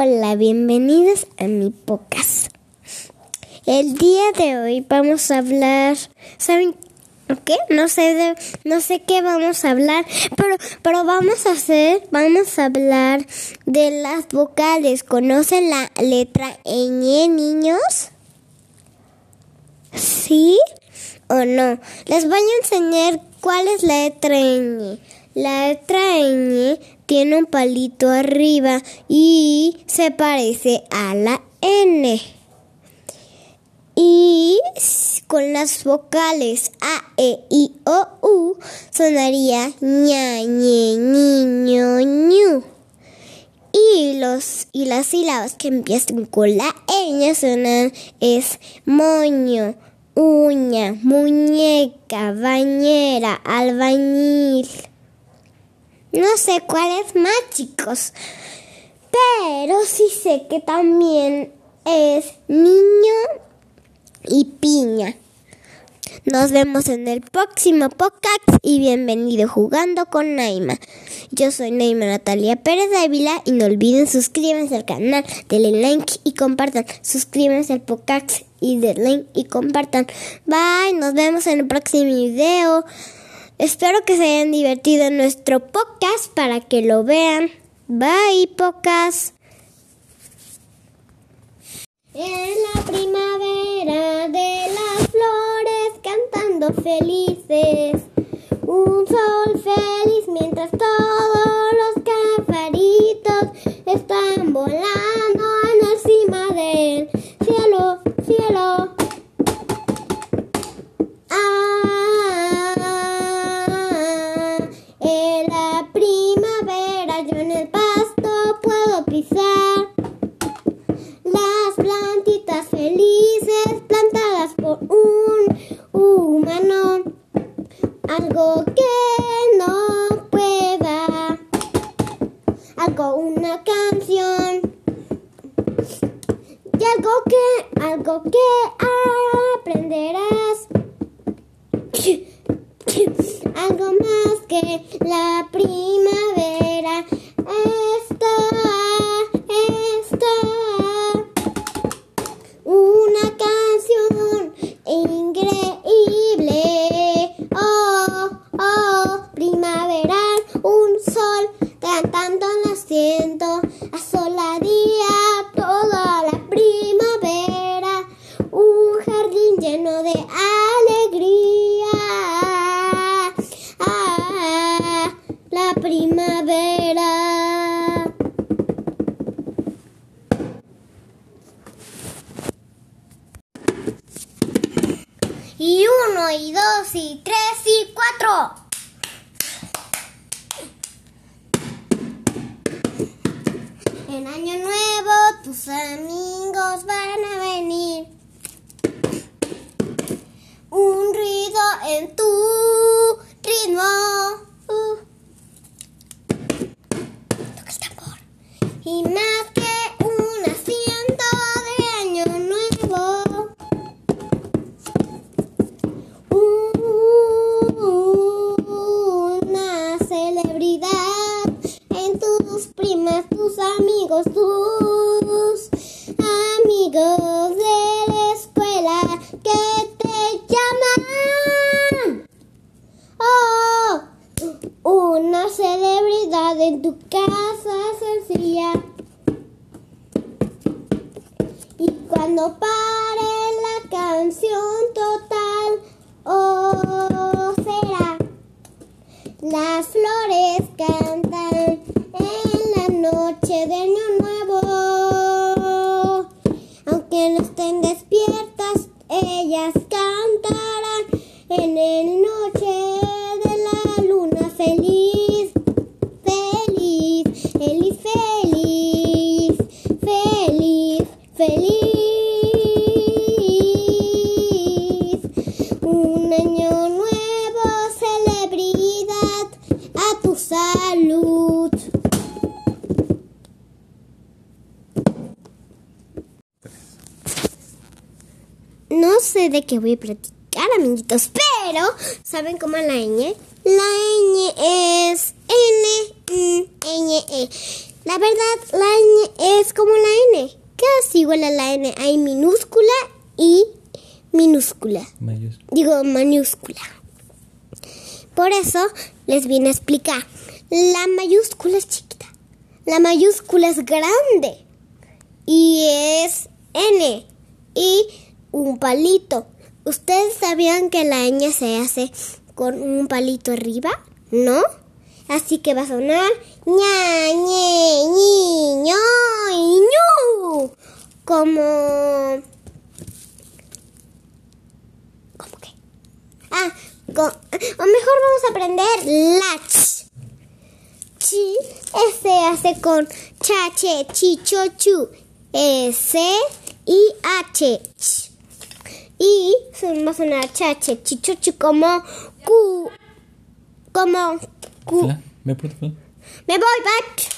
Hola, bienvenidos a mi podcast. El día de hoy vamos a hablar, ¿saben qué? No sé de, no sé qué vamos a hablar, pero pero vamos a hacer, vamos a hablar de las vocales. ¿Conocen la letra ñ, niños? ¿Sí o no? Les voy a enseñar cuál es la letra ñ. La letra ñ tiene un palito arriba y se parece a la N. Y con las vocales A, E, I, O, U sonaría ña, ñe, ñiño, ñu. Y, los, y las sílabas que empiezan con la ñ sonan es moño, uña, muñeca, bañera, albañil. No sé cuál es más, chicos. Pero sí sé que también es niño y piña. Nos vemos en el próximo podcast y bienvenido jugando con Naima. Yo soy Naima Natalia Pérez Ávila y no olviden suscríbanse al canal, denle like y compartan. Suscríbanse al podcast y denle like y compartan. Bye, nos vemos en el próximo video. Espero que se hayan divertido en nuestro podcast para que lo vean. Bye, podcast. En la primavera de las flores cantando felices. Un sol feliz mientras todos los cafaritos están un humano. Algo que no pueda, algo una canción y algo que, algo que aprenderás. Algo más que la primavera y dos, y tres, y cuatro. En año nuevo tus amigos van a venir. Un ruido en tu ritmo. Uh. Tambor. Tus amigos, tus amigos de la escuela que te llaman. Oh, una celebridad en tu casa sencilla. Y cuando pare la canción total, estén despiertas, ellas cantarán en el noche de la luna feliz. Feliz, feliz, feliz, sé de qué voy a platicar, amiguitos, pero ¿saben cómo es la ñ? La ñ es N, N, E. La verdad, la N es como la N. Casi igual a la N. Hay minúscula y minúscula. Mayúscula. Digo, mayúscula. Por eso les vine a explicar. La mayúscula es chiquita. La mayúscula es grande. Y es N. Y un palito. ¿Ustedes sabían que la ñ se hace con un palito arriba? ¿No? Así que va a sonar ña, ñe, ñi, ño y. Como. ¿Cómo qué? Ah, co- o mejor vamos a aprender la ch. Chi se hace con cha, che, chi, cho, chu. S, I, H. Y se va a sonar cha, che, chi, cho, chu como Q. Como. Fla, ¿Me voy, bye.